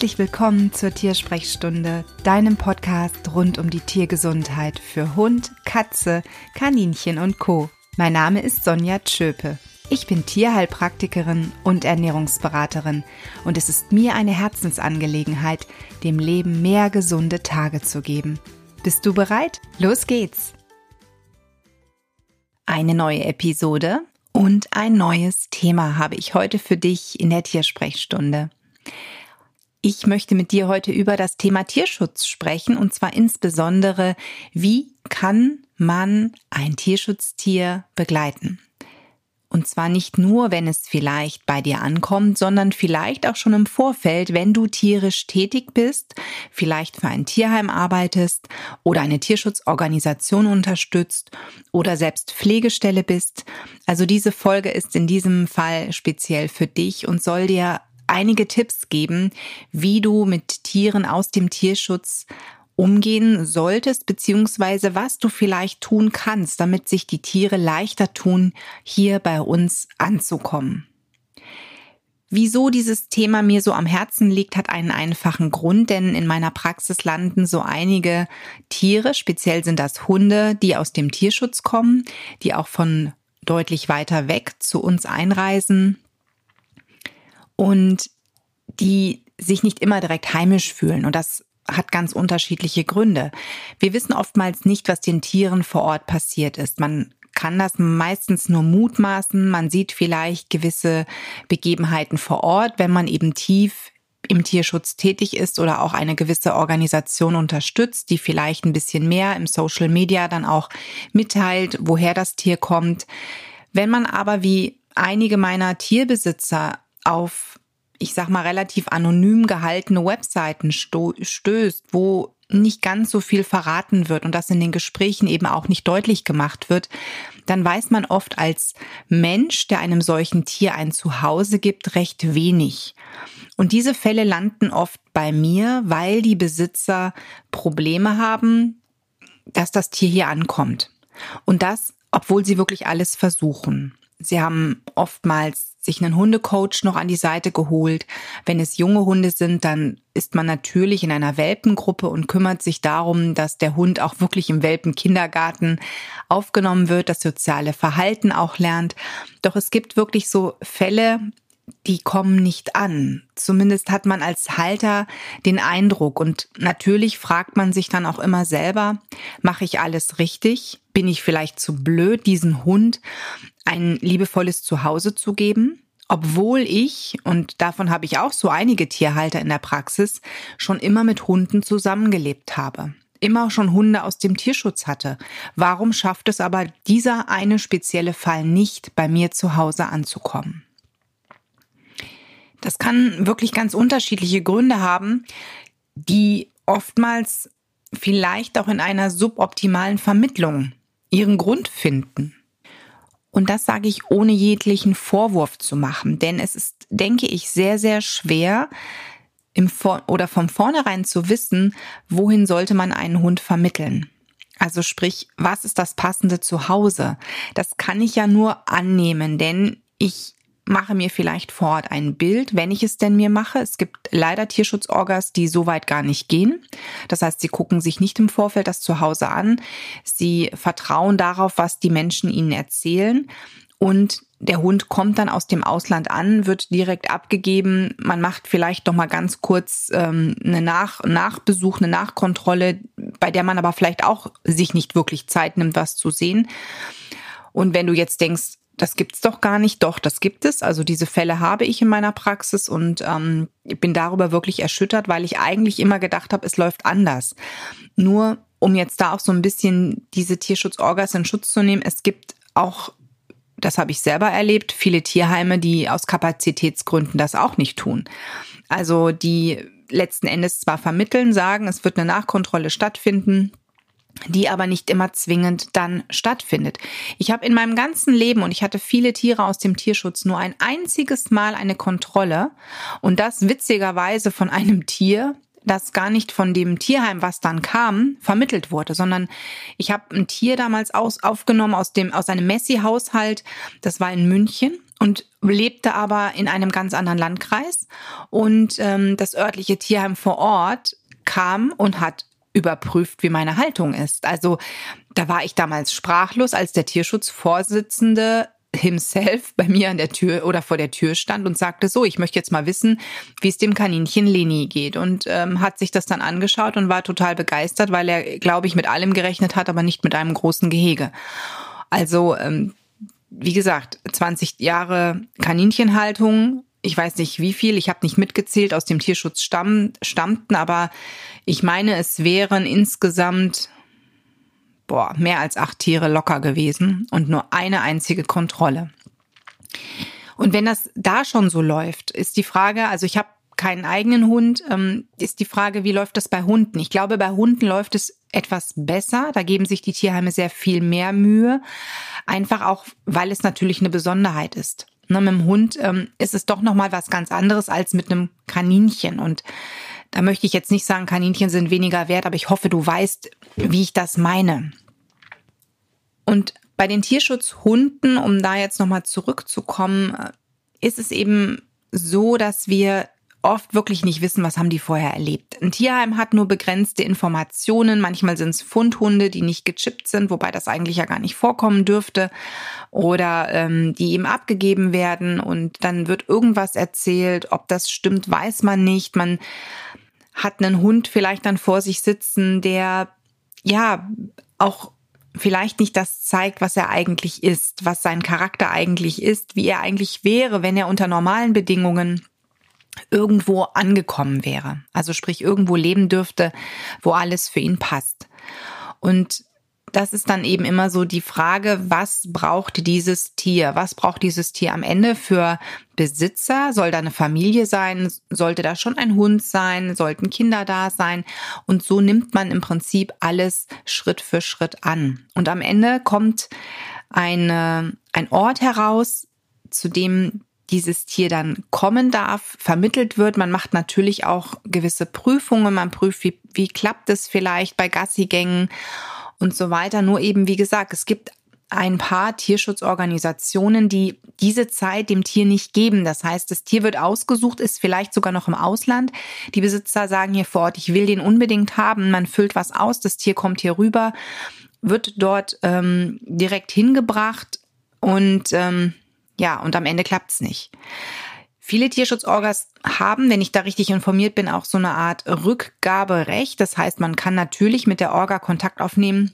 Herzlich willkommen zur Tiersprechstunde, deinem Podcast rund um die Tiergesundheit für Hund, Katze, Kaninchen und Co. Mein Name ist Sonja Tschöpe. Ich bin Tierheilpraktikerin und Ernährungsberaterin und es ist mir eine Herzensangelegenheit, dem Leben mehr gesunde Tage zu geben. Bist du bereit? Los geht's! Eine neue Episode und ein neues Thema habe ich heute für dich in der Tiersprechstunde. Ich möchte mit dir heute über das Thema Tierschutz sprechen und zwar insbesondere, wie kann man ein Tierschutztier begleiten? Und zwar nicht nur, wenn es vielleicht bei dir ankommt, sondern vielleicht auch schon im Vorfeld, wenn du tierisch tätig bist, vielleicht für ein Tierheim arbeitest oder eine Tierschutzorganisation unterstützt oder selbst Pflegestelle bist. Also diese Folge ist in diesem Fall speziell für dich und soll dir einige Tipps geben, wie du mit Tieren aus dem Tierschutz umgehen solltest, beziehungsweise was du vielleicht tun kannst, damit sich die Tiere leichter tun, hier bei uns anzukommen. Wieso dieses Thema mir so am Herzen liegt, hat einen einfachen Grund, denn in meiner Praxis landen so einige Tiere, speziell sind das Hunde, die aus dem Tierschutz kommen, die auch von deutlich weiter weg zu uns einreisen und die sich nicht immer direkt heimisch fühlen. Und das hat ganz unterschiedliche Gründe. Wir wissen oftmals nicht, was den Tieren vor Ort passiert ist. Man kann das meistens nur mutmaßen. Man sieht vielleicht gewisse Begebenheiten vor Ort, wenn man eben tief im Tierschutz tätig ist oder auch eine gewisse Organisation unterstützt, die vielleicht ein bisschen mehr im Social Media dann auch mitteilt, woher das Tier kommt. Wenn man aber wie einige meiner Tierbesitzer auf, ich sag mal, relativ anonym gehaltene Webseiten stößt, wo nicht ganz so viel verraten wird und das in den Gesprächen eben auch nicht deutlich gemacht wird, dann weiß man oft als Mensch, der einem solchen Tier ein Zuhause gibt, recht wenig. Und diese Fälle landen oft bei mir, weil die Besitzer Probleme haben, dass das Tier hier ankommt. Und das, obwohl sie wirklich alles versuchen. Sie haben oftmals sich einen Hundecoach noch an die Seite geholt. Wenn es junge Hunde sind, dann ist man natürlich in einer Welpengruppe und kümmert sich darum, dass der Hund auch wirklich im Welpenkindergarten aufgenommen wird, das soziale Verhalten auch lernt. Doch es gibt wirklich so Fälle, die kommen nicht an. Zumindest hat man als Halter den Eindruck. Und natürlich fragt man sich dann auch immer selber, mache ich alles richtig? Bin ich vielleicht zu blöd, diesen Hund ein liebevolles Zuhause zu geben? Obwohl ich, und davon habe ich auch so einige Tierhalter in der Praxis, schon immer mit Hunden zusammengelebt habe immer schon Hunde aus dem Tierschutz hatte. Warum schafft es aber dieser eine spezielle Fall nicht, bei mir zu Hause anzukommen? Das kann wirklich ganz unterschiedliche Gründe haben, die oftmals vielleicht auch in einer suboptimalen Vermittlung ihren Grund finden. Und das sage ich ohne jeglichen Vorwurf zu machen, denn es ist, denke ich, sehr, sehr schwer, im Vor oder vom vornherein zu wissen, wohin sollte man einen Hund vermitteln. Also sprich, was ist das passende Zuhause? Das kann ich ja nur annehmen, denn ich mache mir vielleicht vor Ort ein Bild, wenn ich es denn mir mache. Es gibt leider Tierschutzorgas, die so weit gar nicht gehen. Das heißt, sie gucken sich nicht im Vorfeld das Zuhause an. Sie vertrauen darauf, was die Menschen ihnen erzählen. Und der Hund kommt dann aus dem Ausland an, wird direkt abgegeben. Man macht vielleicht noch mal ganz kurz ähm, eine Nach Nachbesuch, eine Nachkontrolle, bei der man aber vielleicht auch sich nicht wirklich Zeit nimmt, was zu sehen. Und wenn du jetzt denkst, das gibt's doch gar nicht. Doch, das gibt es. Also diese Fälle habe ich in meiner Praxis und ähm, bin darüber wirklich erschüttert, weil ich eigentlich immer gedacht habe, es läuft anders. Nur um jetzt da auch so ein bisschen diese Tierschutzorgas in Schutz zu nehmen, es gibt auch, das habe ich selber erlebt, viele Tierheime, die aus Kapazitätsgründen das auch nicht tun. Also die letzten Endes zwar vermitteln, sagen, es wird eine Nachkontrolle stattfinden, die aber nicht immer zwingend dann stattfindet. Ich habe in meinem ganzen Leben, und ich hatte viele Tiere aus dem Tierschutz, nur ein einziges Mal eine Kontrolle und das witzigerweise von einem Tier, das gar nicht von dem Tierheim, was dann kam, vermittelt wurde, sondern ich habe ein Tier damals aus, aufgenommen aus dem aus einem Messi-Haushalt. Das war in München und lebte aber in einem ganz anderen Landkreis. Und ähm, das örtliche Tierheim vor Ort kam und hat überprüft, wie meine Haltung ist. Also da war ich damals sprachlos, als der Tierschutzvorsitzende himself bei mir an der Tür oder vor der Tür stand und sagte so, ich möchte jetzt mal wissen, wie es dem Kaninchen Leni geht und ähm, hat sich das dann angeschaut und war total begeistert, weil er, glaube ich, mit allem gerechnet hat, aber nicht mit einem großen Gehege. Also ähm, wie gesagt, 20 Jahre Kaninchenhaltung. Ich weiß nicht wie viel, ich habe nicht mitgezählt, aus dem Tierschutz stamm, stammten, aber ich meine, es wären insgesamt boah, mehr als acht Tiere locker gewesen und nur eine einzige Kontrolle. Und wenn das da schon so läuft, ist die Frage, also ich habe keinen eigenen Hund, ähm, ist die Frage, wie läuft das bei Hunden? Ich glaube, bei Hunden läuft es etwas besser. Da geben sich die Tierheime sehr viel mehr Mühe. Einfach auch, weil es natürlich eine Besonderheit ist. Ne, mit dem Hund ähm, ist es doch nochmal was ganz anderes als mit einem Kaninchen. Und da möchte ich jetzt nicht sagen, Kaninchen sind weniger wert, aber ich hoffe, du weißt, wie ich das meine. Und bei den Tierschutzhunden, um da jetzt nochmal zurückzukommen, äh, ist es eben so, dass wir oft wirklich nicht wissen, was haben die vorher erlebt. Ein Tierheim hat nur begrenzte Informationen. Manchmal sind es Fundhunde, die nicht gechippt sind, wobei das eigentlich ja gar nicht vorkommen dürfte. Oder ähm, die eben abgegeben werden und dann wird irgendwas erzählt. Ob das stimmt, weiß man nicht. Man hat einen Hund vielleicht dann vor sich sitzen, der ja auch vielleicht nicht das zeigt, was er eigentlich ist, was sein Charakter eigentlich ist, wie er eigentlich wäre, wenn er unter normalen Bedingungen irgendwo angekommen wäre. Also sprich irgendwo leben dürfte, wo alles für ihn passt. Und das ist dann eben immer so die Frage, was braucht dieses Tier? Was braucht dieses Tier am Ende für Besitzer? Soll da eine Familie sein? Sollte da schon ein Hund sein? Sollten Kinder da sein? Und so nimmt man im Prinzip alles Schritt für Schritt an. Und am Ende kommt eine, ein Ort heraus, zu dem dieses Tier dann kommen darf, vermittelt wird. Man macht natürlich auch gewisse Prüfungen. Man prüft, wie, wie klappt es vielleicht bei Gassigängen und so weiter. Nur eben, wie gesagt, es gibt ein paar Tierschutzorganisationen, die diese Zeit dem Tier nicht geben. Das heißt, das Tier wird ausgesucht, ist vielleicht sogar noch im Ausland. Die Besitzer sagen hier vor Ort, ich will den unbedingt haben. Man füllt was aus, das Tier kommt hier rüber, wird dort ähm, direkt hingebracht und ähm, ja, und am Ende klappt's nicht. Viele Tierschutzorgas haben, wenn ich da richtig informiert bin, auch so eine Art Rückgaberecht. Das heißt, man kann natürlich mit der Orga Kontakt aufnehmen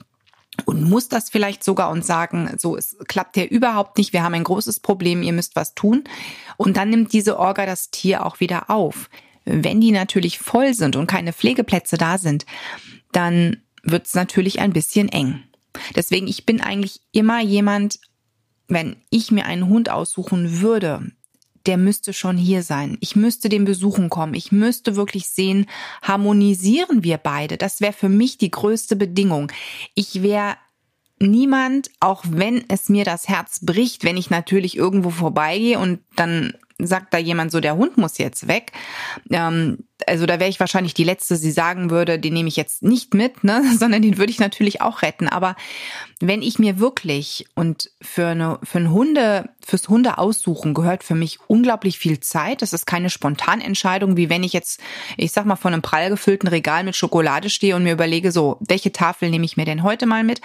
und muss das vielleicht sogar und sagen, so, es klappt ja überhaupt nicht, wir haben ein großes Problem, ihr müsst was tun. Und dann nimmt diese Orga das Tier auch wieder auf. Wenn die natürlich voll sind und keine Pflegeplätze da sind, dann wird es natürlich ein bisschen eng. Deswegen, ich bin eigentlich immer jemand, wenn ich mir einen Hund aussuchen würde, der müsste schon hier sein. Ich müsste den besuchen kommen. Ich müsste wirklich sehen, harmonisieren wir beide. Das wäre für mich die größte Bedingung. Ich wäre niemand, auch wenn es mir das Herz bricht, wenn ich natürlich irgendwo vorbeigehe und dann sagt da jemand so, der Hund muss jetzt weg. Ähm, also da wäre ich wahrscheinlich die Letzte, sie sagen würde, den nehme ich jetzt nicht mit, ne? sondern den würde ich natürlich auch retten. Aber wenn ich mir wirklich und für eine für ein Hunde fürs Hunde aussuchen gehört für mich unglaublich viel Zeit. Das ist keine Spontanentscheidung, wie wenn ich jetzt, ich sag mal, vor einem prall gefüllten Regal mit Schokolade stehe und mir überlege, so welche Tafel nehme ich mir denn heute mal mit?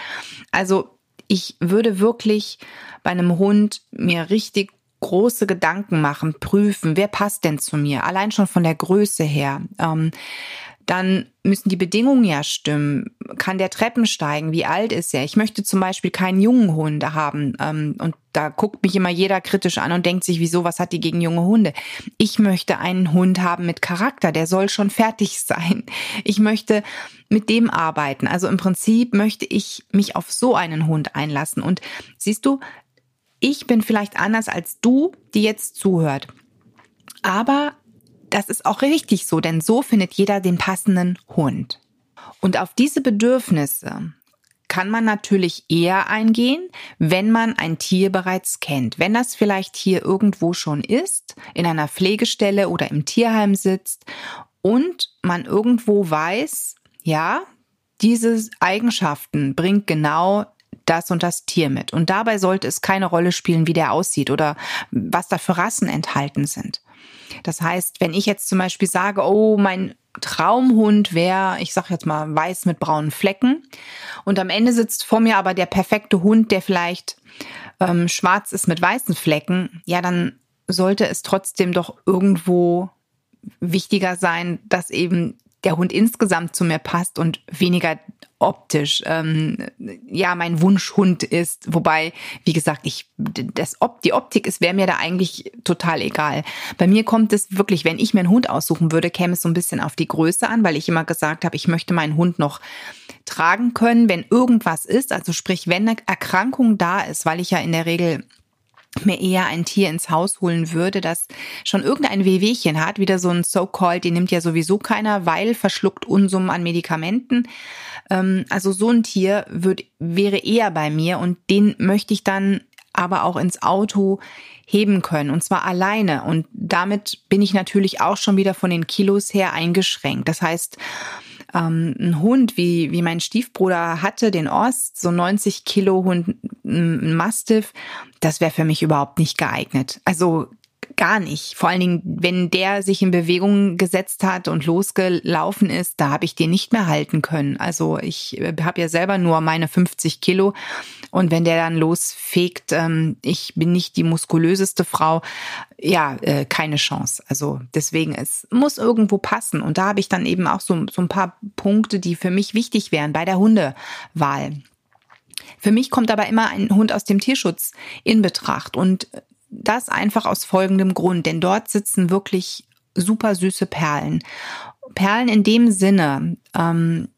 Also ich würde wirklich bei einem Hund mir richtig große Gedanken machen, prüfen, wer passt denn zu mir, allein schon von der Größe her. Ähm, dann müssen die Bedingungen ja stimmen. Kann der Treppen steigen? Wie alt ist er? Ich möchte zum Beispiel keinen jungen Hund haben. Ähm, und da guckt mich immer jeder kritisch an und denkt sich, wieso, was hat die gegen junge Hunde? Ich möchte einen Hund haben mit Charakter. Der soll schon fertig sein. Ich möchte mit dem arbeiten. Also im Prinzip möchte ich mich auf so einen Hund einlassen. Und siehst du, ich bin vielleicht anders als du, die jetzt zuhört. Aber das ist auch richtig so, denn so findet jeder den passenden Hund. Und auf diese Bedürfnisse kann man natürlich eher eingehen, wenn man ein Tier bereits kennt. Wenn das vielleicht hier irgendwo schon ist, in einer Pflegestelle oder im Tierheim sitzt und man irgendwo weiß, ja, diese Eigenschaften bringt genau das und das Tier mit. Und dabei sollte es keine Rolle spielen, wie der aussieht oder was da für Rassen enthalten sind. Das heißt, wenn ich jetzt zum Beispiel sage, oh, mein Traumhund wäre, ich sag jetzt mal, weiß mit braunen Flecken. Und am Ende sitzt vor mir aber der perfekte Hund, der vielleicht ähm, schwarz ist mit weißen Flecken. Ja, dann sollte es trotzdem doch irgendwo wichtiger sein, dass eben der Hund insgesamt zu mir passt und weniger optisch ähm, ja mein Wunschhund ist. Wobei, wie gesagt, ich das Op die Optik ist wäre mir da eigentlich total egal. Bei mir kommt es wirklich, wenn ich mir einen Hund aussuchen würde, käme es so ein bisschen auf die Größe an, weil ich immer gesagt habe, ich möchte meinen Hund noch tragen können, wenn irgendwas ist. Also sprich, wenn eine Erkrankung da ist, weil ich ja in der Regel mir eher ein Tier ins Haus holen würde, das schon irgendein Wehwehchen hat, wieder so ein So-called, den nimmt ja sowieso keiner, weil verschluckt Unsummen an Medikamenten. Ähm, also so ein Tier wird, wäre eher bei mir und den möchte ich dann aber auch ins Auto heben können und zwar alleine und damit bin ich natürlich auch schon wieder von den Kilos her eingeschränkt. Das heißt, ähm, ein Hund, wie, wie mein Stiefbruder hatte, den Ost, so 90 Kilo Hund, ein Mastiff, das wäre für mich überhaupt nicht geeignet. Also gar nicht. Vor allen Dingen, wenn der sich in Bewegung gesetzt hat und losgelaufen ist, da habe ich den nicht mehr halten können. Also ich äh, habe ja selber nur meine 50 Kilo und wenn der dann losfegt, ähm, ich bin nicht die muskulöseste Frau, ja, äh, keine Chance. Also deswegen, es muss irgendwo passen. Und da habe ich dann eben auch so, so ein paar Punkte, die für mich wichtig wären bei der Hundewahl. Für mich kommt aber immer ein Hund aus dem Tierschutz in Betracht. Und das einfach aus folgendem Grund, denn dort sitzen wirklich super süße Perlen. Perlen in dem Sinne, ähm,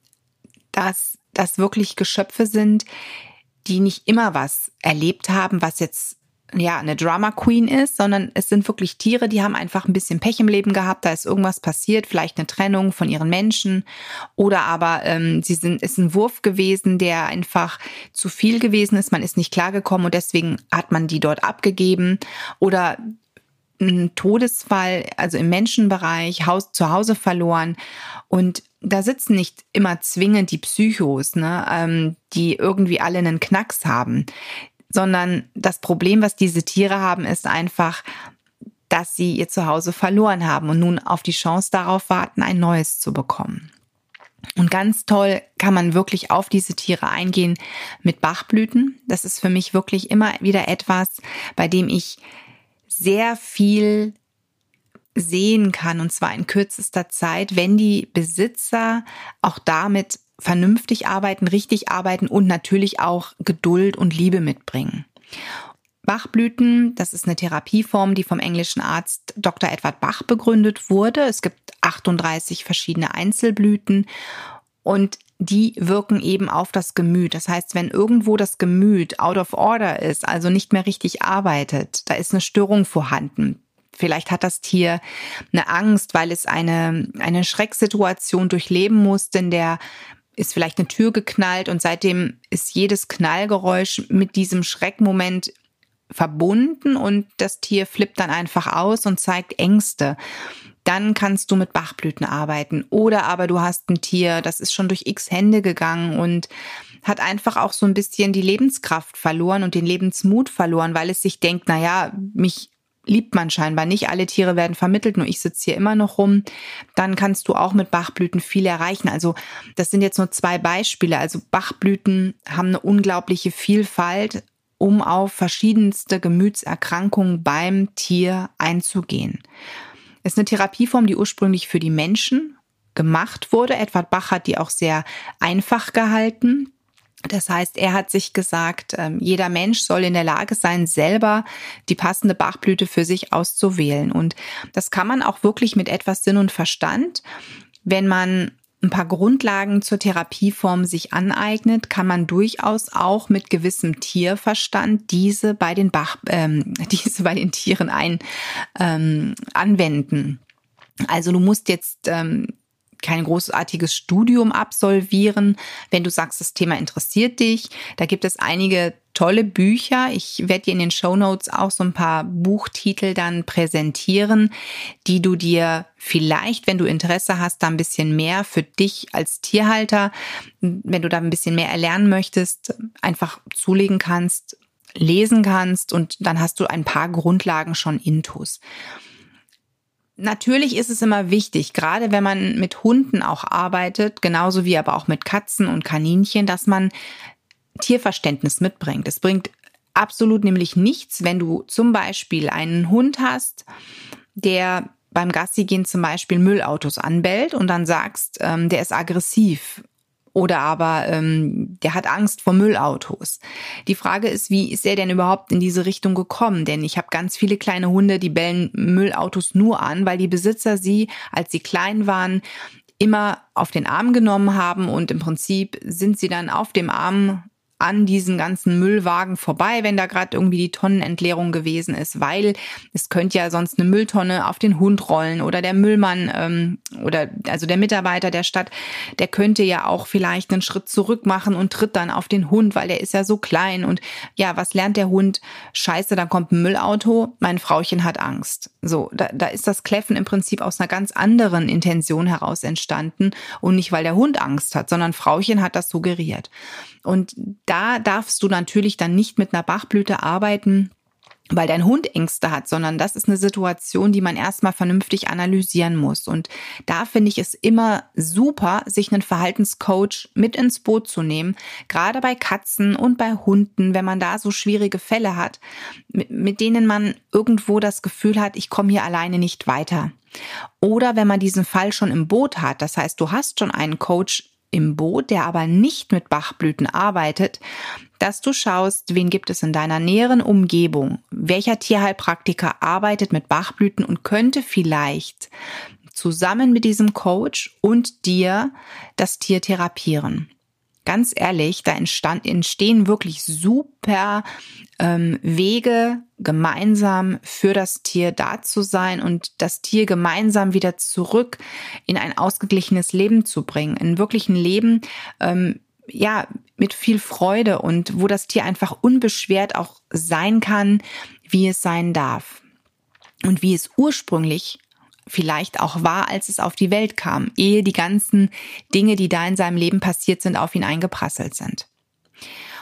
dass das wirklich Geschöpfe sind, die nicht immer was erlebt haben, was jetzt ja, eine Drama Queen ist, sondern es sind wirklich Tiere, die haben einfach ein bisschen Pech im Leben gehabt, da ist irgendwas passiert, vielleicht eine Trennung von ihren Menschen. Oder aber ähm, sie sind ist ein Wurf gewesen, der einfach zu viel gewesen ist, man ist nicht klargekommen und deswegen hat man die dort abgegeben. Oder ein Todesfall, also im Menschenbereich, Haus zu Hause verloren. Und da sitzen nicht immer zwingend die Psychos, ne, ähm, die irgendwie alle einen Knacks haben sondern das Problem, was diese Tiere haben, ist einfach, dass sie ihr Zuhause verloren haben und nun auf die Chance darauf warten, ein neues zu bekommen. Und ganz toll kann man wirklich auf diese Tiere eingehen mit Bachblüten. Das ist für mich wirklich immer wieder etwas, bei dem ich sehr viel sehen kann, und zwar in kürzester Zeit, wenn die Besitzer auch damit vernünftig arbeiten, richtig arbeiten und natürlich auch Geduld und Liebe mitbringen. Bachblüten, das ist eine Therapieform, die vom englischen Arzt Dr. Edward Bach begründet wurde. Es gibt 38 verschiedene Einzelblüten und die wirken eben auf das Gemüt. Das heißt, wenn irgendwo das Gemüt out of order ist, also nicht mehr richtig arbeitet, da ist eine Störung vorhanden. Vielleicht hat das Tier eine Angst, weil es eine, eine Schrecksituation durchleben muss, denn der ist vielleicht eine Tür geknallt und seitdem ist jedes Knallgeräusch mit diesem Schreckmoment verbunden und das Tier flippt dann einfach aus und zeigt Ängste. Dann kannst du mit Bachblüten arbeiten. Oder aber du hast ein Tier, das ist schon durch x Hände gegangen und hat einfach auch so ein bisschen die Lebenskraft verloren und den Lebensmut verloren, weil es sich denkt, na ja, mich liebt man scheinbar nicht. Alle Tiere werden vermittelt, nur ich sitze hier immer noch rum. Dann kannst du auch mit Bachblüten viel erreichen. Also das sind jetzt nur zwei Beispiele. Also Bachblüten haben eine unglaubliche Vielfalt, um auf verschiedenste Gemütserkrankungen beim Tier einzugehen. Es ist eine Therapieform, die ursprünglich für die Menschen gemacht wurde. Edward Bach hat die auch sehr einfach gehalten. Das heißt, er hat sich gesagt, ähm, jeder Mensch soll in der Lage sein, selber die passende Bachblüte für sich auszuwählen. Und das kann man auch wirklich mit etwas Sinn und Verstand. Wenn man ein paar Grundlagen zur Therapieform sich aneignet, kann man durchaus auch mit gewissem Tierverstand diese bei den Bach, ähm, diese bei den Tieren ein ähm, anwenden. Also du musst jetzt ähm, kein großartiges Studium absolvieren. Wenn du sagst, das Thema interessiert dich, da gibt es einige tolle Bücher. Ich werde dir in den Show Notes auch so ein paar Buchtitel dann präsentieren, die du dir vielleicht, wenn du Interesse hast, da ein bisschen mehr für dich als Tierhalter, wenn du da ein bisschen mehr erlernen möchtest, einfach zulegen kannst, lesen kannst und dann hast du ein paar Grundlagen schon intus. Natürlich ist es immer wichtig, gerade wenn man mit Hunden auch arbeitet, genauso wie aber auch mit Katzen und Kaninchen, dass man Tierverständnis mitbringt. Es bringt absolut nämlich nichts, wenn du zum Beispiel einen Hund hast, der beim Gassi gehen zum Beispiel Müllautos anbellt und dann sagst, ähm, der ist aggressiv oder aber ähm, der hat Angst vor Müllautos. Die Frage ist, wie ist er denn überhaupt in diese Richtung gekommen? Denn ich habe ganz viele kleine Hunde, die bellen Müllautos nur an, weil die Besitzer sie, als sie klein waren, immer auf den Arm genommen haben und im Prinzip sind sie dann auf dem Arm an diesen ganzen Müllwagen vorbei, wenn da gerade irgendwie die Tonnenentleerung gewesen ist, weil es könnte ja sonst eine Mülltonne auf den Hund rollen oder der Müllmann ähm, oder also der Mitarbeiter der Stadt, der könnte ja auch vielleicht einen Schritt zurück machen und tritt dann auf den Hund, weil der ist ja so klein und ja, was lernt der Hund? Scheiße, dann kommt ein Müllauto, mein Frauchen hat Angst. So, da, da ist das Kläffen im Prinzip aus einer ganz anderen Intention heraus entstanden und nicht, weil der Hund Angst hat, sondern Frauchen hat das suggeriert. Und da darfst du natürlich dann nicht mit einer Bachblüte arbeiten, weil dein Hund Ängste hat, sondern das ist eine Situation, die man erstmal vernünftig analysieren muss. Und da finde ich es immer super, sich einen Verhaltenscoach mit ins Boot zu nehmen, gerade bei Katzen und bei Hunden, wenn man da so schwierige Fälle hat, mit, mit denen man irgendwo das Gefühl hat, ich komme hier alleine nicht weiter. Oder wenn man diesen Fall schon im Boot hat, das heißt, du hast schon einen Coach im Boot, der aber nicht mit Bachblüten arbeitet, dass du schaust, wen gibt es in deiner näheren Umgebung, welcher Tierheilpraktiker arbeitet mit Bachblüten und könnte vielleicht zusammen mit diesem Coach und dir das Tier therapieren ganz ehrlich, da entstand, entstehen wirklich super ähm, Wege, gemeinsam für das Tier da zu sein und das Tier gemeinsam wieder zurück in ein ausgeglichenes Leben zu bringen, in wirklichen Leben, ähm, ja, mit viel Freude und wo das Tier einfach unbeschwert auch sein kann, wie es sein darf. Und wie es ursprünglich vielleicht auch war, als es auf die Welt kam, ehe die ganzen Dinge, die da in seinem Leben passiert sind, auf ihn eingeprasselt sind.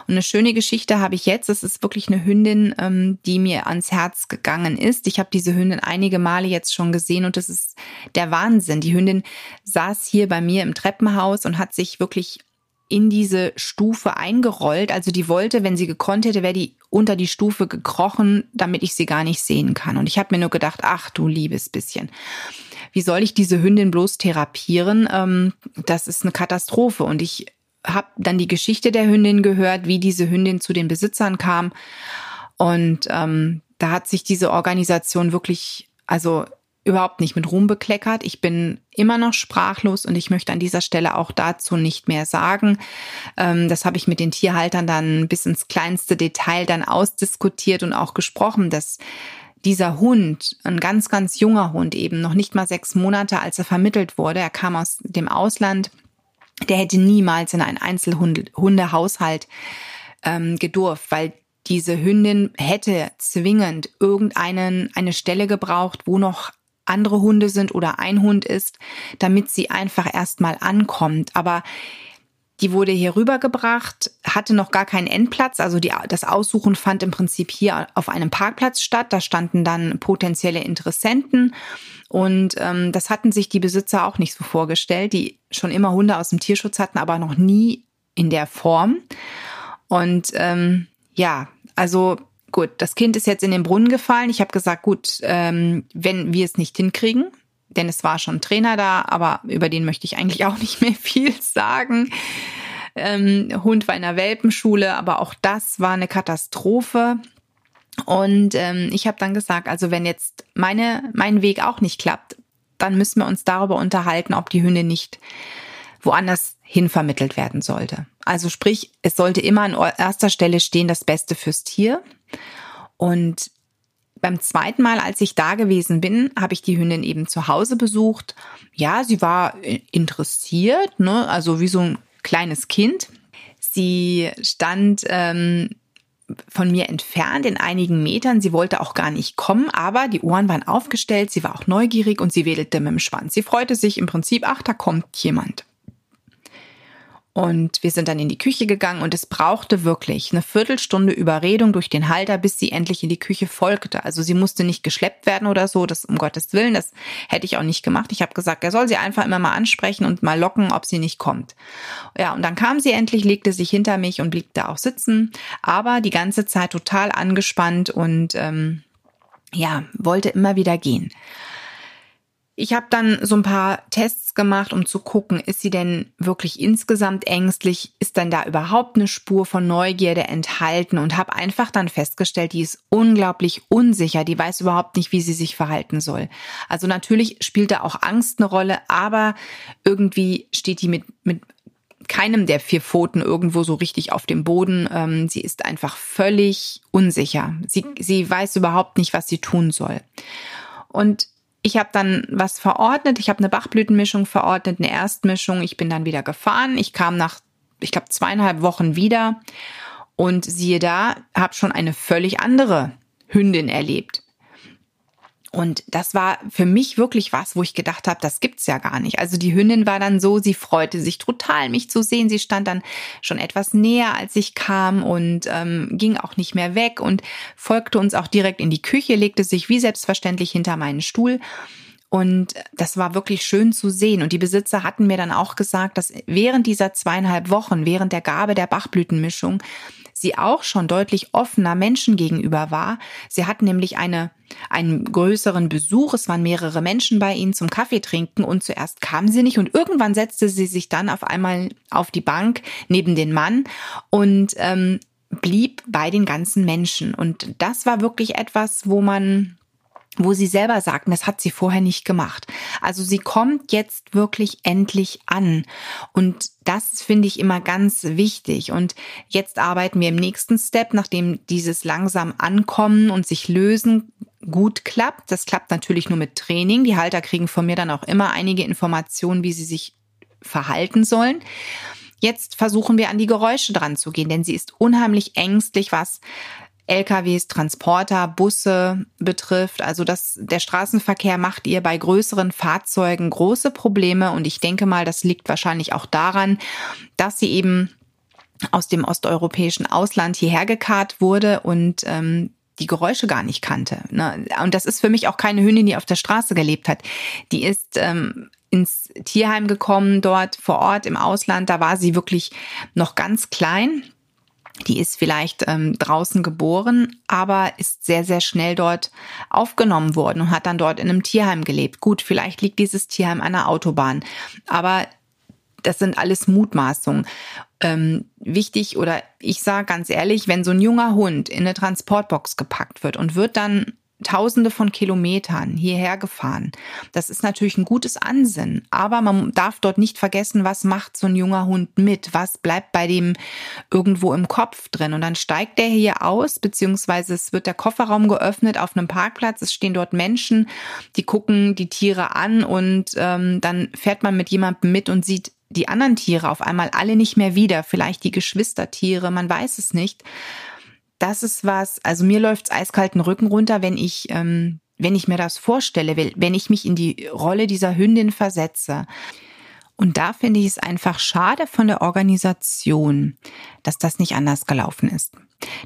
Und eine schöne Geschichte habe ich jetzt. Es ist wirklich eine Hündin, ähm, die mir ans Herz gegangen ist. Ich habe diese Hündin einige Male jetzt schon gesehen und das ist der Wahnsinn. Die Hündin saß hier bei mir im Treppenhaus und hat sich wirklich in diese Stufe eingerollt. Also die wollte, wenn sie gekonnt hätte, wäre die unter die Stufe gekrochen, damit ich sie gar nicht sehen kann. Und ich habe mir nur gedacht, ach du liebes bisschen. Wie soll ich diese Hündin bloß therapieren? Ähm, das ist eine Katastrophe. Und ich habe dann die Geschichte der Hündin gehört, wie diese Hündin zu den Besitzern kam. Und ähm, da hat sich diese Organisation wirklich, also überhaupt nicht mit Ruhm bekleckert. Ich bin immer noch sprachlos und ich möchte an dieser Stelle auch dazu nicht mehr sagen. Ähm, das habe ich mit den Tierhaltern dann bis ins kleinste Detail dann ausdiskutiert und auch gesprochen, dass dieser Hund, ein ganz, ganz junger Hund eben, noch nicht mal sechs Monate, als er vermittelt wurde, er kam aus dem Ausland, der hätte niemals in einen Einzelhundehaushalt ähm, gedurft, weil diese Hündin hätte zwingend irgendeinen eine Stelle gebraucht, wo noch andere Hunde sind oder ein Hund ist, damit sie einfach erstmal ankommt. Aber die wurde hier rübergebracht, hatte noch gar keinen Endplatz. Also die, das Aussuchen fand im Prinzip hier auf einem Parkplatz statt. Da standen dann potenzielle Interessenten. Und ähm, das hatten sich die Besitzer auch nicht so vorgestellt, die schon immer Hunde aus dem Tierschutz hatten, aber noch nie in der Form. Und ähm, ja, also gut, das Kind ist jetzt in den Brunnen gefallen. Ich habe gesagt, gut, ähm, wenn wir es nicht hinkriegen, denn es war schon Trainer da, aber über den möchte ich eigentlich auch nicht mehr viel sagen. Ähm, Hund war in der Welpenschule, aber auch das war eine Katastrophe. Und ähm, ich habe dann gesagt, also wenn jetzt meine, mein Weg auch nicht klappt, dann müssen wir uns darüber unterhalten, ob die Hündin nicht woanders hin vermittelt werden sollte. Also sprich, es sollte immer an erster Stelle stehen, das Beste fürs Tier. Und beim zweiten Mal, als ich da gewesen bin, habe ich die Hündin eben zu Hause besucht. Ja, sie war interessiert, ne? also wie so ein kleines Kind. Sie stand ähm, von mir entfernt in einigen Metern. Sie wollte auch gar nicht kommen, aber die Ohren waren aufgestellt. Sie war auch neugierig und sie wedelte mit dem Schwanz. Sie freute sich im Prinzip, ach, da kommt jemand. Und wir sind dann in die Küche gegangen und es brauchte wirklich eine Viertelstunde Überredung durch den Halter, bis sie endlich in die Küche folgte. Also sie musste nicht geschleppt werden oder so, das um Gottes Willen, das hätte ich auch nicht gemacht. Ich habe gesagt, er soll sie einfach immer mal ansprechen und mal locken, ob sie nicht kommt. Ja, und dann kam sie endlich, legte sich hinter mich und blieb da auch sitzen, aber die ganze Zeit total angespannt und ähm, ja, wollte immer wieder gehen. Ich habe dann so ein paar Tests gemacht, um zu gucken, ist sie denn wirklich insgesamt ängstlich? Ist dann da überhaupt eine Spur von Neugierde enthalten? Und habe einfach dann festgestellt, die ist unglaublich unsicher. Die weiß überhaupt nicht, wie sie sich verhalten soll. Also natürlich spielt da auch Angst eine Rolle, aber irgendwie steht die mit, mit keinem der vier Pfoten irgendwo so richtig auf dem Boden. Ähm, sie ist einfach völlig unsicher. Sie, sie weiß überhaupt nicht, was sie tun soll. Und ich habe dann was verordnet. Ich habe eine Bachblütenmischung verordnet, eine Erstmischung. Ich bin dann wieder gefahren. Ich kam nach, ich glaube, zweieinhalb Wochen wieder und siehe da, habe schon eine völlig andere Hündin erlebt. Und das war für mich wirklich was, wo ich gedacht habe, das gibt's ja gar nicht. Also die Hündin war dann so, sie freute sich total, mich zu sehen. Sie stand dann schon etwas näher, als ich kam und ähm, ging auch nicht mehr weg und folgte uns auch direkt in die Küche, legte sich wie selbstverständlich hinter meinen Stuhl. Und das war wirklich schön zu sehen. Und die Besitzer hatten mir dann auch gesagt, dass während dieser zweieinhalb Wochen, während der Gabe der Bachblütenmischung, sie auch schon deutlich offener Menschen gegenüber war. Sie hat nämlich eine, einen größeren Besuch. Es waren mehrere Menschen bei ihnen zum Kaffee trinken und zuerst kam sie nicht und irgendwann setzte sie sich dann auf einmal auf die Bank neben den Mann und ähm, blieb bei den ganzen Menschen. Und das war wirklich etwas, wo man wo sie selber sagten, das hat sie vorher nicht gemacht. Also sie kommt jetzt wirklich endlich an. Und das finde ich immer ganz wichtig. Und jetzt arbeiten wir im nächsten Step, nachdem dieses langsam ankommen und sich lösen gut klappt. Das klappt natürlich nur mit Training. Die Halter kriegen von mir dann auch immer einige Informationen, wie sie sich verhalten sollen. Jetzt versuchen wir an die Geräusche dran zu gehen, denn sie ist unheimlich ängstlich, was LKWs, Transporter, Busse betrifft. Also das, der Straßenverkehr macht ihr bei größeren Fahrzeugen große Probleme. Und ich denke mal, das liegt wahrscheinlich auch daran, dass sie eben aus dem osteuropäischen Ausland hierher gekarrt wurde und ähm, die Geräusche gar nicht kannte. Ne? Und das ist für mich auch keine Hündin, die auf der Straße gelebt hat. Die ist ähm, ins Tierheim gekommen, dort vor Ort im Ausland. Da war sie wirklich noch ganz klein die ist vielleicht ähm, draußen geboren, aber ist sehr, sehr schnell dort aufgenommen worden und hat dann dort in einem Tierheim gelebt. Gut, vielleicht liegt dieses Tierheim an der Autobahn, aber das sind alles Mutmaßungen. Ähm, wichtig oder ich sage ganz ehrlich, wenn so ein junger Hund in eine Transportbox gepackt wird und wird dann Tausende von Kilometern hierher gefahren. Das ist natürlich ein gutes Ansinnen, aber man darf dort nicht vergessen, was macht so ein junger Hund mit? Was bleibt bei dem irgendwo im Kopf drin? Und dann steigt der hier aus, beziehungsweise es wird der Kofferraum geöffnet auf einem Parkplatz. Es stehen dort Menschen, die gucken die Tiere an und ähm, dann fährt man mit jemandem mit und sieht die anderen Tiere auf einmal alle nicht mehr wieder. Vielleicht die Geschwistertiere, man weiß es nicht das ist was, also mir läuft's eiskalten Rücken runter, wenn ich, ähm, wenn ich mir das vorstelle, wenn ich mich in die Rolle dieser Hündin versetze. Und da finde ich es einfach schade von der Organisation, dass das nicht anders gelaufen ist.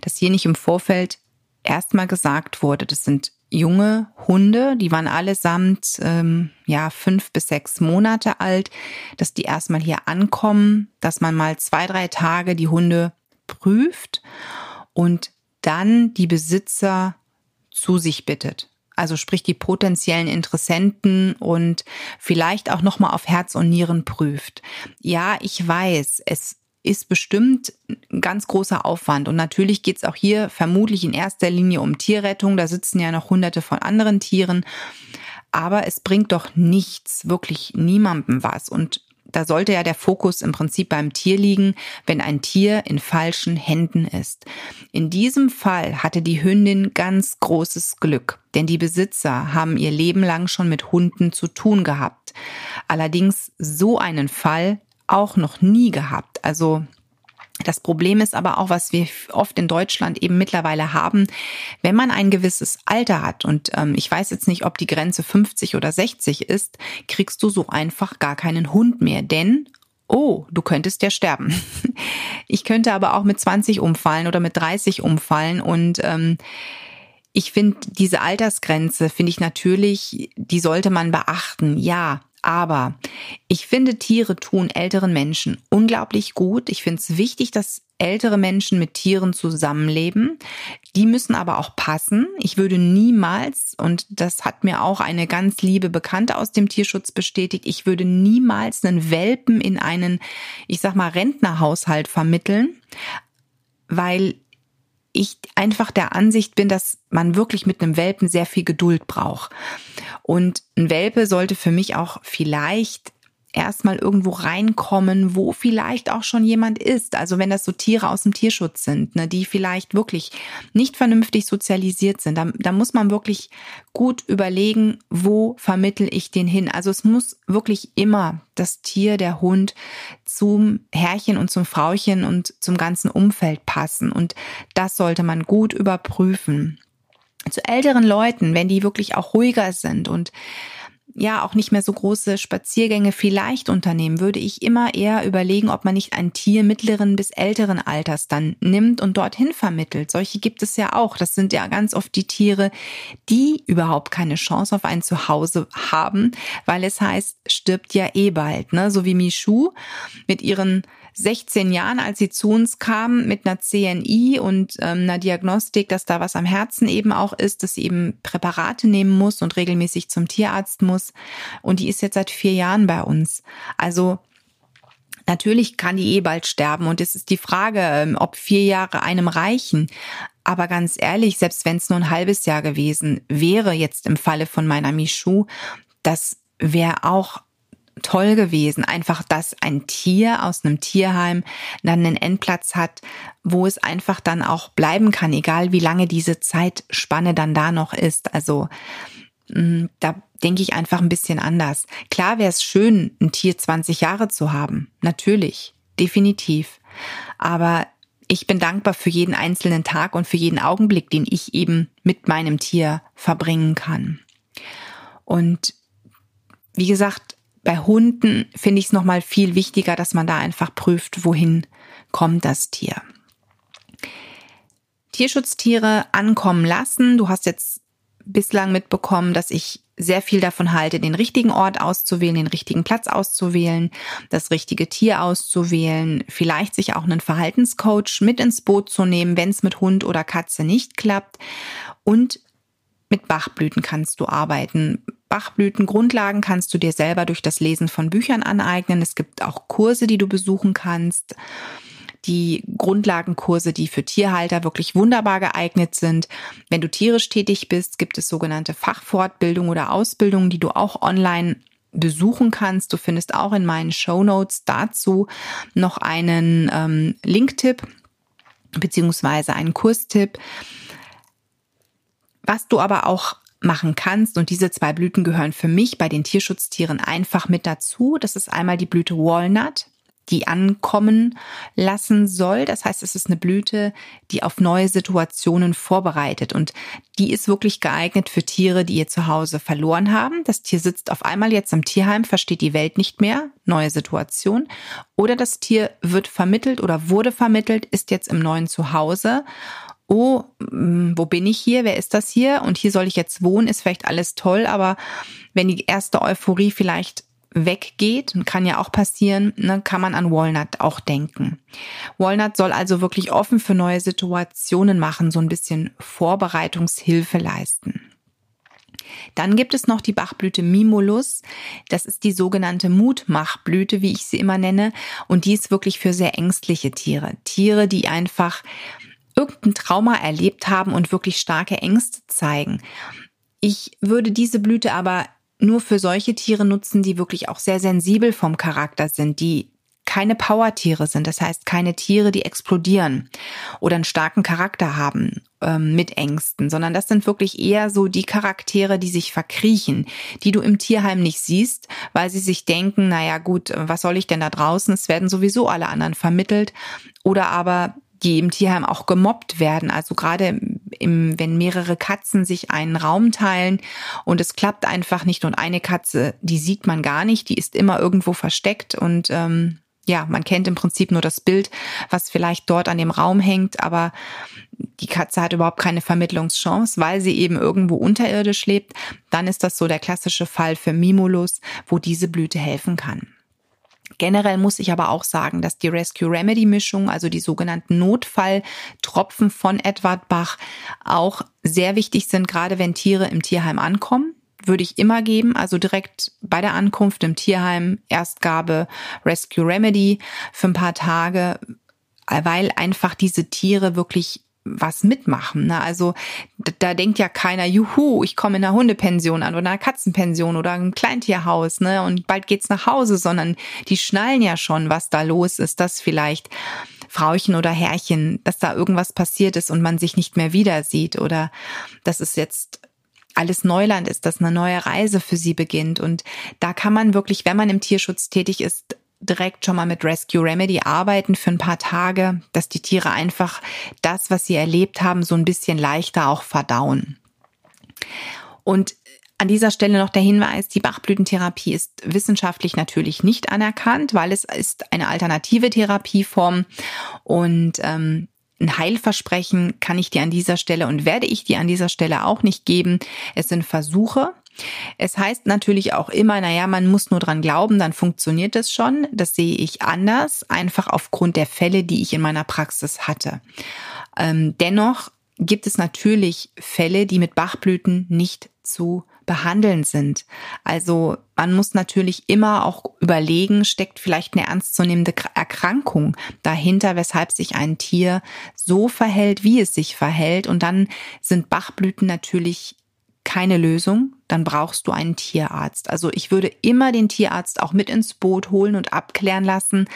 Dass hier nicht im Vorfeld erstmal gesagt wurde, das sind junge Hunde, die waren allesamt ähm, ja fünf bis sechs Monate alt, dass die erstmal hier ankommen, dass man mal zwei, drei Tage die Hunde prüft und dann die Besitzer zu sich bittet. Also sprich die potenziellen Interessenten und vielleicht auch noch mal auf Herz und Nieren prüft. Ja, ich weiß, es ist bestimmt ein ganz großer Aufwand. Und natürlich geht es auch hier vermutlich in erster Linie um Tierrettung. Da sitzen ja noch hunderte von anderen Tieren. Aber es bringt doch nichts, wirklich niemandem was. Und da sollte ja der Fokus im Prinzip beim Tier liegen, wenn ein Tier in falschen Händen ist. In diesem Fall hatte die Hündin ganz großes Glück, denn die Besitzer haben ihr Leben lang schon mit Hunden zu tun gehabt. Allerdings so einen Fall auch noch nie gehabt. Also Das Problem ist aber auch, was wir oft in Deutschland eben mittlerweile haben, wenn man ein gewisses Alter hat und ähm, ich weiß jetzt nicht, ob die Grenze 50 oder 60 ist, kriegst du so einfach gar keinen Hund mehr, denn oh, du könntest ja sterben. Ich könnte aber auch mit 20 umfallen oder mit 30 umfallen und ähm, ich finde diese Altersgrenze finde ich natürlich, die sollte man beachten. Ja, aber ich finde, Tiere tun älteren Menschen unglaublich gut. Ich finde es wichtig, dass ältere Menschen mit Tieren zusammenleben. Die müssen aber auch passen. Ich würde niemals, und das hat mir auch eine ganz liebe Bekannte aus dem Tierschutz bestätigt, ich würde niemals einen Welpen in einen, ich sag mal, Rentnerhaushalt vermitteln, weil ich einfach der Ansicht bin, dass man wirklich mit einem Welpen sehr viel Geduld braucht. Und ein Welpe sollte für mich auch vielleicht erstmal irgendwo reinkommen, wo vielleicht auch schon jemand ist. Also wenn das so Tiere aus dem Tierschutz sind, ne, die vielleicht wirklich nicht vernünftig sozialisiert sind, da, da muss man wirklich gut überlegen, wo vermittel ich den hin. Also es muss wirklich immer das Tier, der Hund zum Herrchen und zum Frauchen und zum ganzen Umfeld passen. Und das sollte man gut überprüfen. Zu älteren Leuten, wenn die wirklich auch ruhiger sind und ja auch nicht mehr so große Spaziergänge vielleicht unternehmen, würde ich immer eher überlegen, ob man nicht ein Tier mittleren bis älteren Alters dann nimmt und dorthin vermittelt. Solche gibt es ja auch. Das sind ja ganz oft die Tiere, die überhaupt keine Chance auf ein Zuhause haben, weil es heißt, stirbt ja eh bald, ne? So wie Michu mit ihren 16 Jahren, als sie zu uns kam mit einer CNI und ähm, einer Diagnostik, dass da was am Herzen eben auch ist, dass sie eben Präparate nehmen muss und regelmäßig zum Tierarzt muss. Und die ist jetzt seit vier Jahren bei uns. Also Natürlich kann die eh bald sterben und es ist die Frage, ähm, ob vier Jahre einem reichen. Aber ganz ehrlich, selbst wenn es nur ein halbes Jahr gewesen wäre, jetzt im Falle von meiner Michu, das wäre auch toll gewesen, einfach, dass ein Tier aus einem Tierheim dann einen Endplatz hat, wo es einfach dann auch bleiben kann, egal wie lange diese Zeitspanne dann da noch ist. Also mm, da denke ich einfach ein bisschen anders. Klar wäre es schön, ein Tier 20 Jahre zu haben. Natürlich, definitiv. Aber ich bin dankbar für jeden einzelnen Tag und für jeden Augenblick, den ich eben mit meinem Tier verbringen kann. Und wie gesagt, bei Hunden finde ich es nochmal viel wichtiger, dass man da einfach prüft, wohin kommt das Tier. Tierschutztiere ankommen lassen. Du hast jetzt bislang mitbekommen, dass ich sehr viel davon halte, den richtigen Ort auszuwählen, den richtigen Platz auszuwählen, das richtige Tier auszuwählen, vielleicht sich auch einen Verhaltenscoach mit ins Boot zu nehmen, wenn es mit Hund oder Katze nicht klappt. Und mit Bachblüten kannst du arbeiten. Bachblütengrundlagen kannst du dir selber durch das Lesen von Büchern aneignen. Es gibt auch Kurse, die du besuchen kannst. Die Grundlagenkurse, die für Tierhalter wirklich wunderbar geeignet sind. Wenn du tierisch tätig bist, gibt es sogenannte Fachfortbildung oder Ausbildungen, die du auch online besuchen kannst. Du findest auch in meinen Show dazu noch einen ähm, Linktipp beziehungsweise einen Kurstipp. Was du aber auch machen kannst. Und diese zwei Blüten gehören für mich bei den Tierschutztieren einfach mit dazu. Das ist einmal die Blüte Walnut, die ankommen lassen soll. Das heißt, es ist eine Blüte, die auf neue Situationen vorbereitet. Und die ist wirklich geeignet für Tiere, die ihr Zuhause verloren haben. Das Tier sitzt auf einmal jetzt im Tierheim, versteht die Welt nicht mehr, neue Situation. Oder das Tier wird vermittelt oder wurde vermittelt, ist jetzt im neuen Zuhause oh, mm, wo bin ich hier? Wer ist das hier? Und hier soll ich jetzt wohnen, ist vielleicht alles toll, aber wenn die erste Euphorie vielleicht weggeht, kann ja auch passieren, ne, kann man an Walnut auch denken. Walnut soll also wirklich offen für neue Situationen machen, so ein bisschen Vorbereitungshilfe leisten. Dann gibt es noch die Bachblüte Mimulus. Das ist die sogenannte Mutmachblüte, wie ich sie immer nenne. Und die ist wirklich für sehr ängstliche Tiere. Tiere, die einfach irgendein Trauma erlebt haben und wirklich starke Ängste zeigen. Ich würde diese Blüte aber nur für solche Tiere nutzen, die wirklich auch sehr sensibel vom Charakter sind, die keine Powertiere sind, das heißt keine Tiere, die explodieren oder einen starken Charakter haben ähm, mit Ängsten, sondern das sind wirklich eher so die Charaktere, die sich verkriechen, die du im Tierheim nicht siehst, weil sie sich denken, naja gut, was soll ich denn da draußen? Es werden sowieso alle anderen vermittelt. Oder aber die im Tierheim auch gemobbt werden. Also gerade im, wenn mehrere Katzen sich einen Raum teilen und es klappt einfach nicht und eine Katze, die sieht man gar nicht, die ist immer irgendwo versteckt und ähm, ja, man kennt im Prinzip nur das Bild, was vielleicht dort an dem Raum hängt, aber die Katze hat überhaupt keine Vermittlungschance, weil sie eben irgendwo unterirdisch lebt. Dann ist das so der klassische Fall für Mimulus, wo diese Blüte helfen kann. Generell muss ich aber auch sagen, dass die Rescue Remedy Mischung, also die sogenannten Notfalltropfen von Edward Bach, auch sehr wichtig sind, gerade wenn Tiere im Tierheim ankommen. Würde ich immer geben, also direkt bei der Ankunft im Tierheim Erstgabe Rescue Remedy für ein paar Tage, weil einfach diese Tiere wirklich was mitmachen. Ne? Also da denkt ja keiner, juhu, ich komme in einer Hundepension an oder einer Katzenpension oder ein Kleintierhaus, ne? Und bald geht's nach Hause, sondern die schnallen ja schon, was da los ist, dass vielleicht Frauchen oder Herrchen, dass da irgendwas passiert ist und man sich nicht mehr wieder sieht oder dass es jetzt alles Neuland ist, dass eine neue Reise für sie beginnt. Und da kann man wirklich, wenn man im Tierschutz tätig ist, direkt schon mal mit Rescue Remedy arbeiten für ein paar Tage, dass die Tiere einfach das, was sie erlebt haben, so ein bisschen leichter auch verdauen. Und an dieser Stelle noch der Hinweis, die Bachblütentherapie ist wissenschaftlich natürlich nicht anerkannt, weil es ist eine alternative Therapieform und ähm, ein Heilversprechen kann ich dir an dieser Stelle und werde ich dir an dieser Stelle auch nicht geben. Es sind Versuche es heißt natürlich auch immer, naja, man muss nur dran glauben, dann funktioniert es schon. Das sehe ich anders, einfach aufgrund der Fälle, die ich in meiner Praxis hatte. Ähm, dennoch gibt es natürlich Fälle, die mit Bachblüten nicht zu behandeln sind. Also man muss natürlich immer auch überlegen, steckt vielleicht eine ernstzunehmende Erkrankung dahinter, weshalb sich ein Tier so verhält, wie es sich verhält. Und dann sind Bachblüten natürlich keine Lösung, dann brauchst du einen Tierarzt. Also ich würde immer den Tierarzt auch mit ins Boot holen und abklären lassen,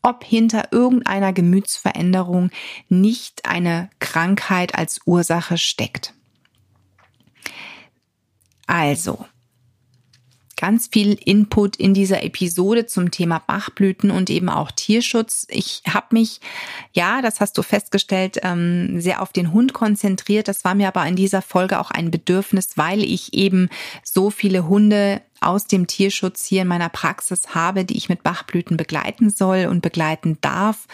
ob hinter irgendeiner Gemütsveränderung nicht eine Krankheit als Ursache steckt. Also, ganz viel Input in dieser Episode zum Thema Bachblüten und eben auch Tierschutz. Ich habe mich, ja, das hast du festgestellt, ähm, sehr auf den Hund konzentriert. Das war mir aber in dieser Folge auch ein Bedürfnis, weil ich eben so viele Hunde aus dem Tierschutz hier in meiner Praxis habe, die ich mit Bachblüten begleiten soll und begleiten darf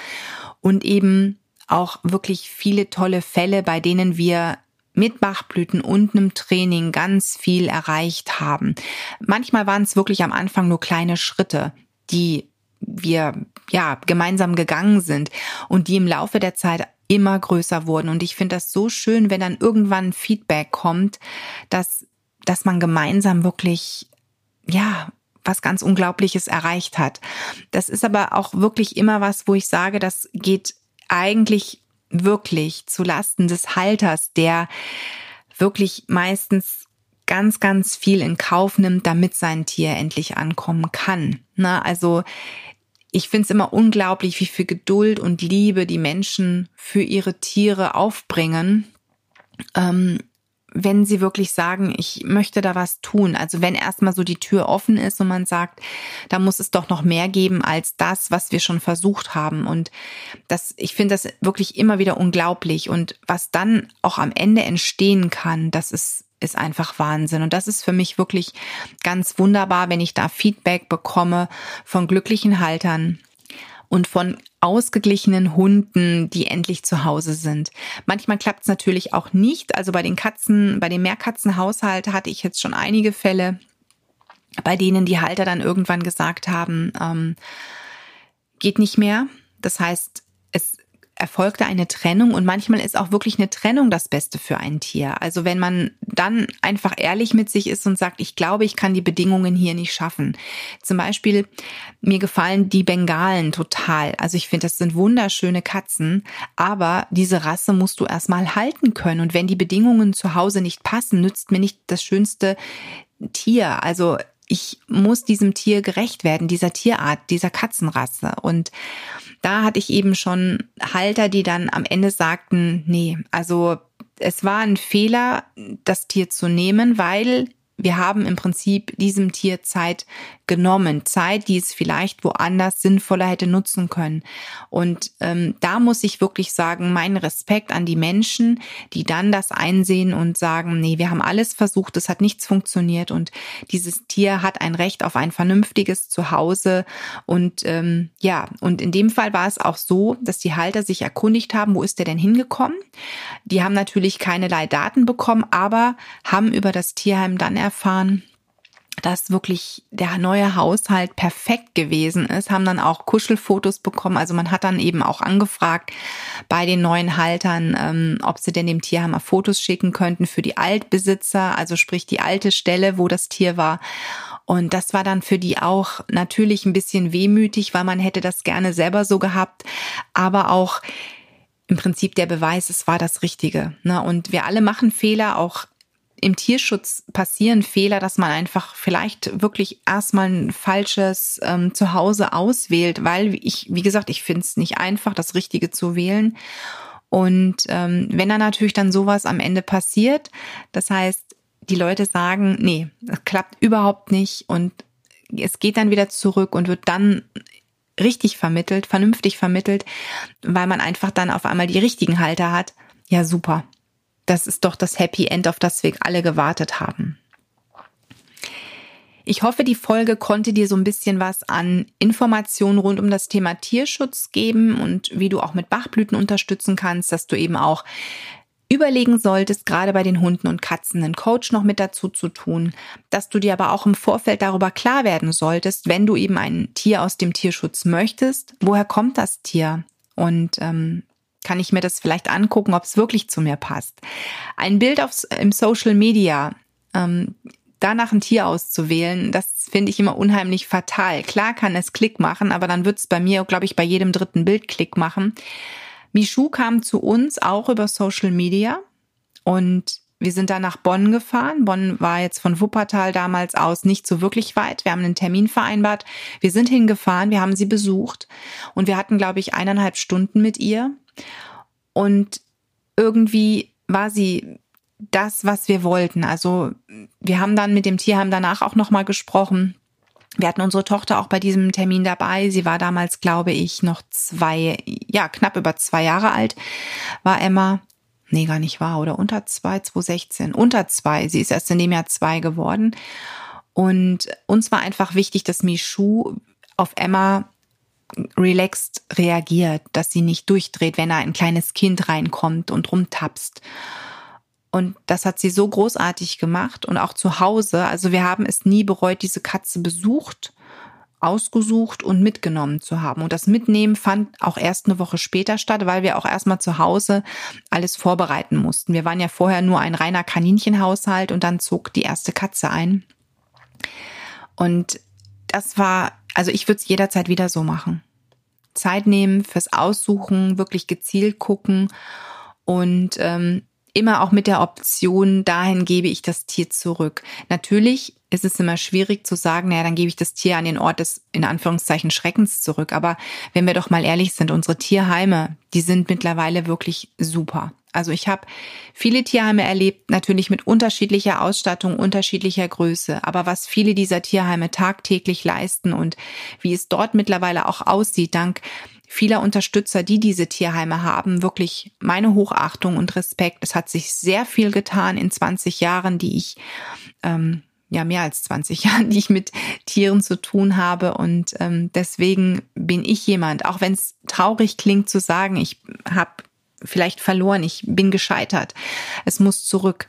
und eben auch wirklich viele tolle Fälle, bei denen wir mit Bachblüten und einem Training ganz viel erreicht haben. Manchmal waren es wirklich am Anfang nur kleine Schritte, die wir ja gemeinsam gegangen sind und die im Laufe der Zeit immer größer wurden. Und ich finde das so schön, wenn dann irgendwann Feedback kommt, dass, dass man gemeinsam wirklich, ja, was ganz Unglaubliches erreicht hat. Das ist aber auch wirklich immer was, wo ich sage, das geht eigentlich wirklich zu Lasten des Halters, der wirklich meistens ganz, ganz viel in Kauf nimmt, damit sein Tier endlich ankommen kann. Na, also ich finde es immer unglaublich, wie viel Geduld und Liebe die Menschen für ihre Tiere aufbringen. Ähm, wenn sie wirklich sagen, ich möchte da was tun. Also wenn erstmal so die Tür offen ist und man sagt, da muss es doch noch mehr geben als das, was wir schon versucht haben. Und das, ich finde das wirklich immer wieder unglaublich. Und was dann auch am Ende entstehen kann, das ist, ist einfach Wahnsinn. Und das ist für mich wirklich ganz wunderbar, wenn ich da Feedback bekomme von glücklichen Haltern und von ausgeglichenen Hunden, die endlich zu Hause sind. Manchmal klappt es natürlich auch nicht. Also bei den Katzen, bei dem Mehrkatzenhaushalt hatte ich jetzt schon einige Fälle, bei denen die Halter dann irgendwann gesagt haben, ähm, geht nicht mehr. Das heißt, erfolgte eine Trennung und manchmal ist auch wirklich eine Trennung das Beste für ein Tier. Also wenn man dann einfach ehrlich mit sich ist und sagt, ich glaube, ich kann die Bedingungen hier nicht schaffen. Zum Beispiel, mir gefallen die Bengalen total. Also ich finde, das sind wunderschöne Katzen, aber diese Rasse musst du erstmal halten können. Und wenn die Bedingungen zu Hause nicht passen, nützt mir nicht das schönste Tier. Also ich muss diesem Tier gerecht werden, dieser Tierart, dieser Katzenrasse. Und da hatte ich eben schon Halter, die dann am Ende sagten, nee, also es war ein Fehler, das Tier zu nehmen, weil wir haben im Prinzip diesem Tier Zeit genommen, Zeit, die es vielleicht woanders sinnvoller hätte nutzen können. Und ähm, da muss ich wirklich sagen, mein Respekt an die Menschen, die dann das einsehen und sagen, nee, wir haben alles versucht, es hat nichts funktioniert und dieses Tier hat ein Recht auf ein vernünftiges Zuhause. Und ähm, ja, und in dem Fall war es auch so, dass die Halter sich erkundigt haben, wo ist der denn hingekommen? Die haben natürlich keinerlei Daten bekommen, aber haben über das Tierheim dann erfahren, dass wirklich der neue Haushalt perfekt gewesen ist, haben dann auch Kuschelfotos bekommen. Also man hat dann eben auch angefragt bei den neuen Haltern, ähm, ob sie denn dem Tierheim mal Fotos schicken könnten für die Altbesitzer, also sprich die alte Stelle, wo das Tier war. Und das war dann für die auch natürlich ein bisschen wehmütig, weil man hätte das gerne selber so gehabt, aber auch im Prinzip der Beweis, es war das Richtige. Ne? Und wir alle machen Fehler, auch im Tierschutz passieren Fehler, dass man einfach vielleicht wirklich erstmal ein falsches ähm, Zuhause auswählt, weil ich, wie gesagt, ich finde es nicht einfach, das Richtige zu wählen. Und ähm, wenn dann natürlich dann sowas am Ende passiert, das heißt, die Leute sagen, nee, das klappt überhaupt nicht und es geht dann wieder zurück und wird dann richtig vermittelt, vernünftig vermittelt, weil man einfach dann auf einmal die richtigen Halter hat. Ja, super das ist doch das Happy End, auf das wir alle gewartet haben. Ich hoffe, die Folge konnte dir so ein bisschen was an Informationen rund um das Thema Tierschutz geben und wie du auch mit Bachblüten unterstützen kannst, dass du eben auch überlegen solltest, gerade bei den Hunden und Katzen einen Coach noch mit dazu zu tun, dass du dir aber auch im Vorfeld darüber klar werden solltest, wenn du eben ein Tier aus dem Tierschutz möchtest, woher kommt das Tier? Und ähm, kann ich mir das vielleicht angucken, ob es wirklich zu mir passt. Ein Bild aufs, im Social Media, ähm, danach ein Tier auszuwählen, das finde ich immer unheimlich fatal. Klar kann es Klick machen, aber dann wird es bei mir, glaube ich, bei jedem dritten Bild Klick machen. Michu kam zu uns auch über Social Media und wir sind dann nach Bonn gefahren. Bonn war jetzt von Wuppertal damals aus nicht so wirklich weit. Wir haben einen Termin vereinbart. Wir sind hingefahren, wir haben sie besucht und wir hatten, glaube ich, eineinhalb Stunden mit ihr. Und irgendwie war sie das, was wir wollten. Also wir haben dann mit dem Tierheim danach auch nochmal gesprochen. Wir hatten unsere Tochter auch bei diesem Termin dabei. Sie war damals, glaube ich, noch zwei, ja, knapp über zwei Jahre alt, war Emma. Nee, gar nicht wahr, oder unter zwei, 2016. Unter zwei. Sie ist erst in dem Jahr zwei geworden. Und uns war einfach wichtig, dass Michu auf Emma relaxed reagiert, dass sie nicht durchdreht, wenn da ein kleines Kind reinkommt und rumtapst. Und das hat sie so großartig gemacht und auch zu Hause. Also wir haben es nie bereut, diese Katze besucht, ausgesucht und mitgenommen zu haben. Und das Mitnehmen fand auch erst eine Woche später statt, weil wir auch erstmal zu Hause alles vorbereiten mussten. Wir waren ja vorher nur ein reiner Kaninchenhaushalt und dann zog die erste Katze ein. Und das war also ich würde es jederzeit wieder so machen. Zeit nehmen fürs Aussuchen, wirklich gezielt gucken und ähm, immer auch mit der Option, dahin gebe ich das Tier zurück. Natürlich ist es immer schwierig zu sagen, naja, dann gebe ich das Tier an den Ort des, in Anführungszeichen, Schreckens zurück. Aber wenn wir doch mal ehrlich sind, unsere Tierheime, die sind mittlerweile wirklich super. Also ich habe viele Tierheime erlebt, natürlich mit unterschiedlicher Ausstattung, unterschiedlicher Größe. Aber was viele dieser Tierheime tagtäglich leisten und wie es dort mittlerweile auch aussieht, dank vieler Unterstützer, die diese Tierheime haben, wirklich meine Hochachtung und Respekt. Es hat sich sehr viel getan in 20 Jahren, die ich, ähm, ja mehr als 20 Jahren, die ich mit Tieren zu tun habe. Und ähm, deswegen bin ich jemand, auch wenn es traurig klingt zu sagen, ich habe vielleicht verloren, ich bin gescheitert, es muss zurück.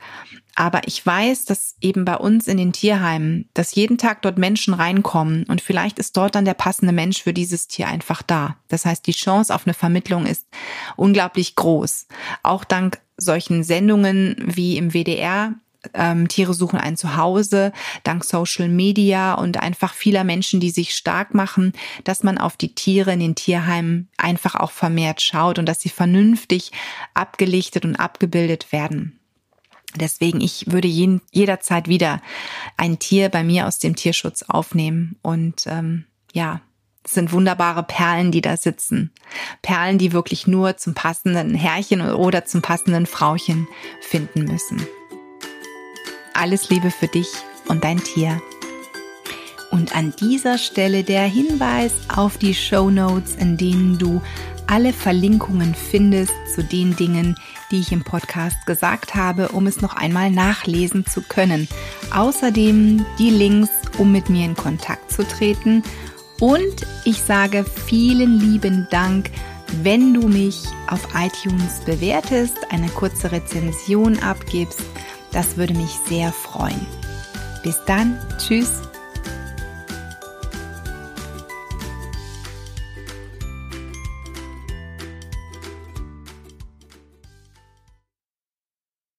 Aber ich weiß, dass eben bei uns in den Tierheimen, dass jeden Tag dort Menschen reinkommen und vielleicht ist dort dann der passende Mensch für dieses Tier einfach da. Das heißt, die Chance auf eine Vermittlung ist unglaublich groß. Auch dank solchen Sendungen wie im WDR ähm, Tiere suchen ein Zuhause, dank Social Media und einfach vieler Menschen, die sich stark machen, dass man auf die Tiere in den Tierheimen einfach auch vermehrt schaut und dass sie vernünftig abgelichtet und abgebildet werden. Deswegen, ich würde jeden, jederzeit wieder ein Tier bei mir aus dem Tierschutz aufnehmen. Und ähm, ja, es sind wunderbare Perlen, die da sitzen. Perlen, die wirklich nur zum passenden Herrchen oder zum passenden Frauchen finden müssen. Alles Liebe für dich und dein Tier. Und an dieser Stelle der Hinweis auf die Show Notes, in denen du alle Verlinkungen findest zu den Dingen, die ich im Podcast gesagt habe, um es noch einmal nachlesen zu können. Außerdem die Links, um mit mir in Kontakt zu treten. Und ich sage vielen lieben Dank, wenn du mich auf iTunes bewertest, eine kurze Rezension abgibst. Das würde mich sehr freuen. Bis dann, tschüss